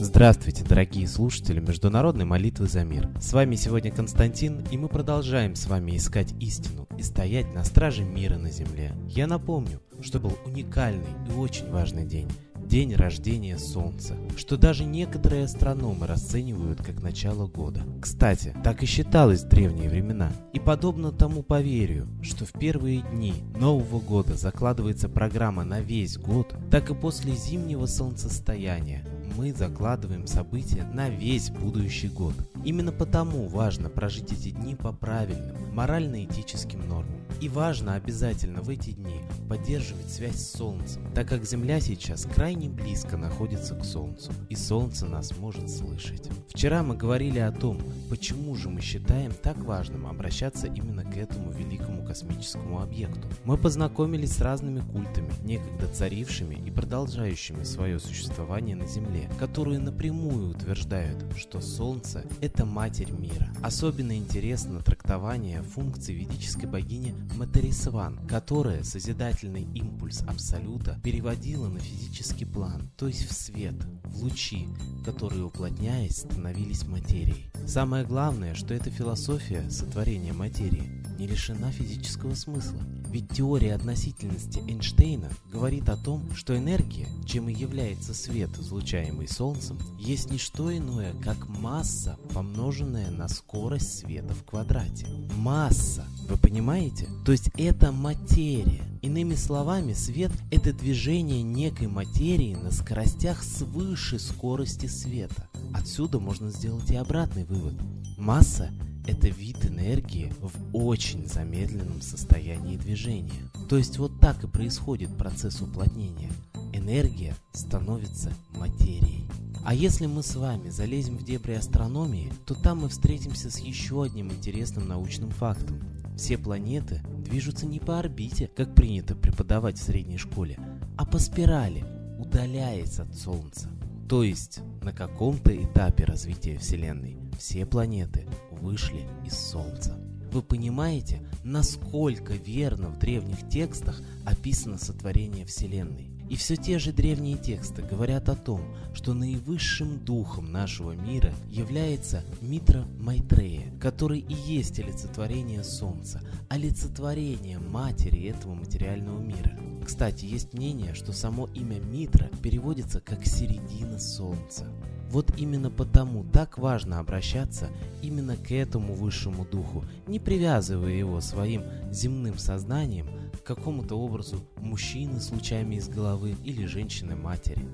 Здравствуйте, дорогие слушатели Международной молитвы за мир. С вами сегодня Константин, и мы продолжаем с вами искать истину и стоять на страже мира на земле. Я напомню, что был уникальный и очень важный день день рождения Солнца, что даже некоторые астрономы расценивают как начало года. Кстати, так и считалось в древние времена. И подобно тому поверью, что в первые дни Нового года закладывается программа на весь год, так и после зимнего солнцестояния мы закладываем события на весь будущий год. Именно потому важно прожить эти дни по правильным, морально-этическим нормам. И важно обязательно в эти дни поддерживать связь с Солнцем, так как Земля сейчас крайне близко находится к Солнцу, и Солнце нас может слышать. Вчера мы говорили о том, почему же мы считаем так важным обращаться именно к этому великому космическому объекту. Мы познакомились с разными культами, некогда царившими и продолжающими свое существование на Земле, которые напрямую утверждают, что Солнце – это Матерь мира. Особенно интересно трактование функций ведической богини Материсван, которая созидательный импульс Абсолюта переводила на физический план, то есть в свет, в лучи, которые, уплотняясь, становились материей. Самое главное, что эта философия сотворения материи не лишена физического смысла. Ведь теория относительности Эйнштейна говорит о том, что энергия, чем и является свет, излучаемый Солнцем, есть не что иное, как масса, помноженная на скорость света в квадрате. Масса! Вы понимаете? То есть это материя. Иными словами, свет – это движение некой материи на скоростях свыше скорости света. Отсюда можно сделать и обратный вывод. Масса это вид энергии в очень замедленном состоянии движения. То есть вот так и происходит процесс уплотнения. Энергия становится материей. А если мы с вами залезем в дебри астрономии, то там мы встретимся с еще одним интересным научным фактом. Все планеты движутся не по орбите, как принято преподавать в средней школе, а по спирали, удаляясь от Солнца. То есть на каком-то этапе развития Вселенной все планеты вышли из Солнца. Вы понимаете, насколько верно в древних текстах описано сотворение Вселенной? И все те же древние тексты говорят о том, что наивысшим духом нашего мира является Митра Майтрея, который и есть олицетворение Солнца, олицетворение матери этого материального мира. Кстати, есть мнение, что само имя Митра переводится как «середина Солнца». Вот именно потому так важно обращаться именно к этому высшему духу, не привязывая его своим земным сознанием какому-то образу мужчины с лучами из головы или женщины-матери.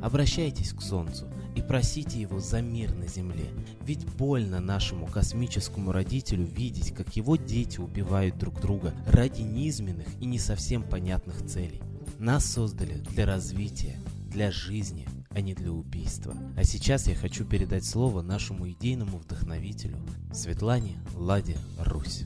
Обращайтесь к Солнцу и просите его за мир на земле, ведь больно нашему космическому родителю видеть, как его дети убивают друг друга ради низменных и не совсем понятных целей. Нас создали для развития, для жизни – а не для убийства. А сейчас я хочу передать слово нашему идейному вдохновителю Светлане Ладе Русь.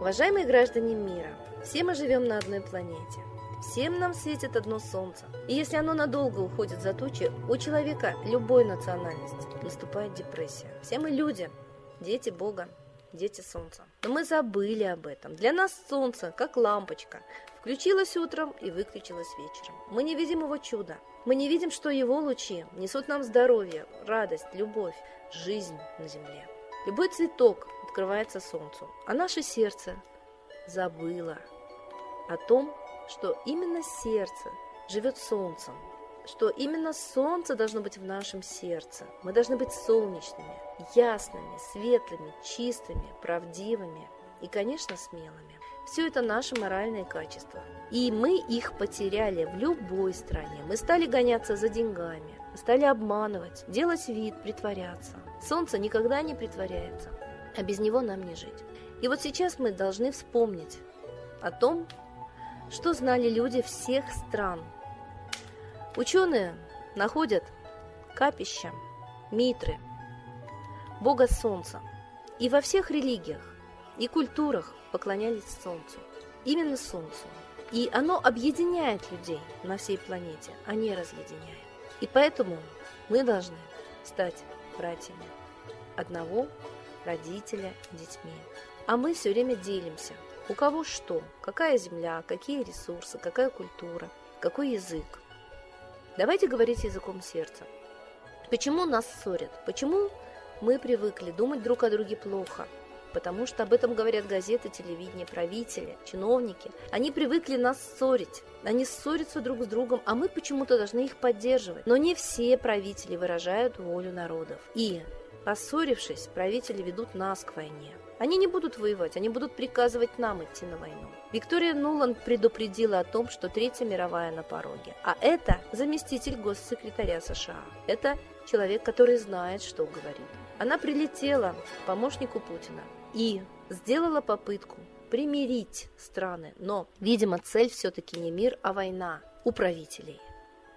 Уважаемые граждане мира, все мы живем на одной планете. Всем нам светит одно солнце. И если оно надолго уходит за тучи, у человека любой национальности наступает депрессия. Все мы люди, дети Бога, дети солнца. Но мы забыли об этом. Для нас солнце, как лампочка, включилось утром и выключилось вечером. Мы не видим его чуда. Мы не видим, что его лучи несут нам здоровье, радость, любовь, жизнь на земле. Любой цветок открывается солнцу, а наше сердце забыло о том, что именно сердце живет солнцем, что именно солнце должно быть в нашем сердце. Мы должны быть солнечными, ясными, светлыми, чистыми, правдивыми и, конечно, смелыми. Все это наши моральные качества. И мы их потеряли в любой стране. Мы стали гоняться за деньгами, стали обманывать, делать вид, притворяться. Солнце никогда не притворяется, а без него нам не жить. И вот сейчас мы должны вспомнить о том, что знали люди всех стран. Ученые находят капища, митры, бога солнца. И во всех религиях и культурах поклонялись солнцу. Именно солнцу. И оно объединяет людей на всей планете, а не разъединяет. И поэтому мы должны стать братьями одного родителя детьми. А мы все время делимся. У кого что, какая земля, какие ресурсы, какая культура, какой язык. Давайте говорить языком сердца. Почему нас ссорят? Почему мы привыкли думать друг о друге плохо? Потому что об этом говорят газеты, телевидение, правители, чиновники. Они привыкли нас ссорить. Они ссорятся друг с другом, а мы почему-то должны их поддерживать. Но не все правители выражают волю народов. И, поссорившись, правители ведут нас к войне. Они не будут воевать, они будут приказывать нам идти на войну. Виктория Нуланд предупредила о том, что Третья мировая на пороге. А это заместитель госсекретаря США. Это человек, который знает, что говорит. Она прилетела к помощнику Путина и сделала попытку примирить страны. Но, видимо, цель все-таки не мир, а война у правителей.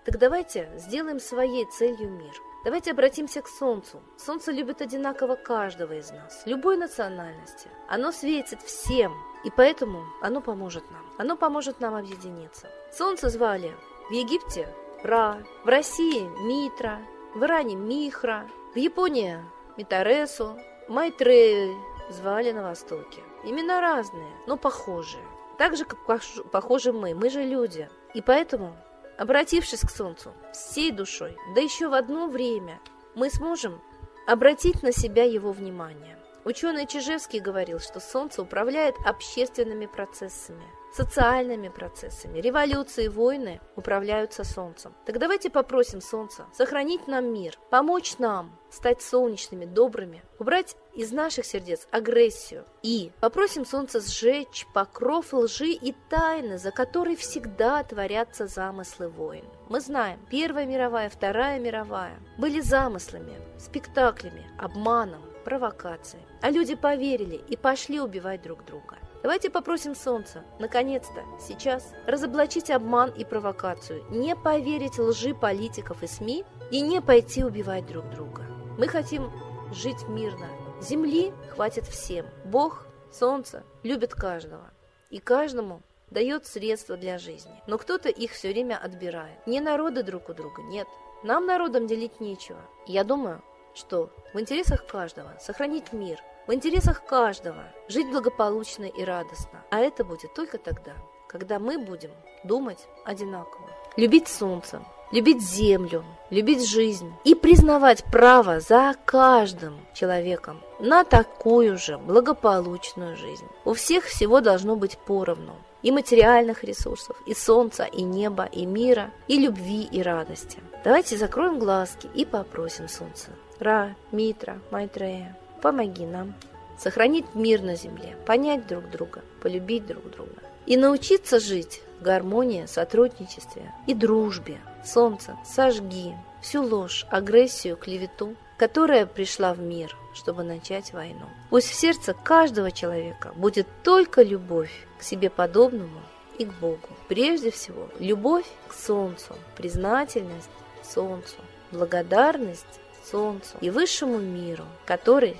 Так давайте сделаем своей целью мир – Давайте обратимся к Солнцу. Солнце любит одинаково каждого из нас, любой национальности. Оно светит всем, и поэтому оно поможет нам. Оно поможет нам объединиться. Солнце звали в Египте Ра, в России Митра, в Иране Михра, в Японии Митаресу, Майтрею звали на Востоке. Имена разные, но похожие. Так же, как похожи мы. Мы же люди. И поэтому Обратившись к Солнцу всей душой, да еще в одно время, мы сможем обратить на себя его внимание. Ученый Чижевский говорил, что Солнце управляет общественными процессами – социальными процессами. Революции, войны управляются Солнцем. Так давайте попросим Солнца сохранить нам мир, помочь нам стать солнечными, добрыми, убрать из наших сердец агрессию. И попросим Солнце сжечь покров лжи и тайны, за которой всегда творятся замыслы войн. Мы знаем, Первая мировая, Вторая мировая были замыслами, спектаклями, обманом, провокацией. А люди поверили и пошли убивать друг друга. Давайте попросим Солнца, наконец-то, сейчас, разоблачить обман и провокацию, не поверить лжи политиков и СМИ и не пойти убивать друг друга. Мы хотим жить мирно. Земли хватит всем. Бог, Солнце любит каждого. И каждому дает средства для жизни. Но кто-то их все время отбирает. Не народы друг у друга, нет. Нам народам делить нечего. Я думаю, что в интересах каждого сохранить мир – в интересах каждого жить благополучно и радостно. А это будет только тогда, когда мы будем думать одинаково. Любить солнце, любить землю, любить жизнь и признавать право за каждым человеком на такую же благополучную жизнь. У всех всего должно быть поровну. И материальных ресурсов, и солнца, и неба, и мира, и любви, и радости. Давайте закроем глазки и попросим солнце. Ра, Митра, Майтрея, Помоги нам сохранить мир на земле, понять друг друга, полюбить друг друга и научиться жить в гармонии, сотрудничестве и дружбе. Солнце, сожги всю ложь, агрессию, клевету, которая пришла в мир, чтобы начать войну. Пусть в сердце каждого человека будет только любовь к себе подобному и к Богу. Прежде всего, любовь к Солнцу, признательность Солнцу, благодарность Солнцу и высшему миру, который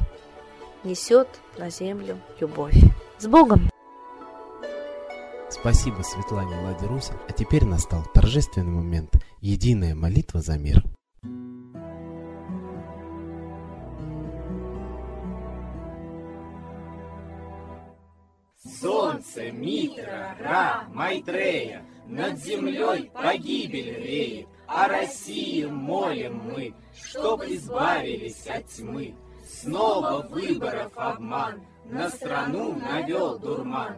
несет на землю любовь. С Богом! Спасибо Светлане Ладе Руси. А теперь настал торжественный момент. Единая молитва за мир. Солнце, Митра, Ра, Майтрея, Над землей погибель реет, О России молим мы, Чтоб избавились от тьмы. Снова выборов обман, на страну навел дурман.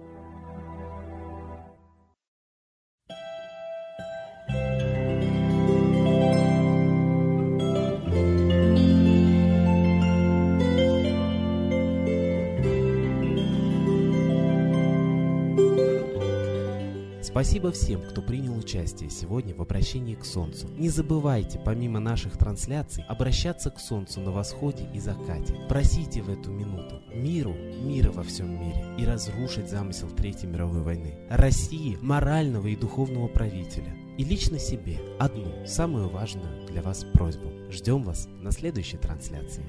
Спасибо всем, кто принял участие сегодня в обращении к Солнцу. Не забывайте, помимо наших трансляций, обращаться к Солнцу на восходе и закате. Просите в эту минуту миру, мира во всем мире и разрушить замысел Третьей мировой войны. России, морального и духовного правителя. И лично себе одну, самую важную для вас просьбу. Ждем вас на следующей трансляции.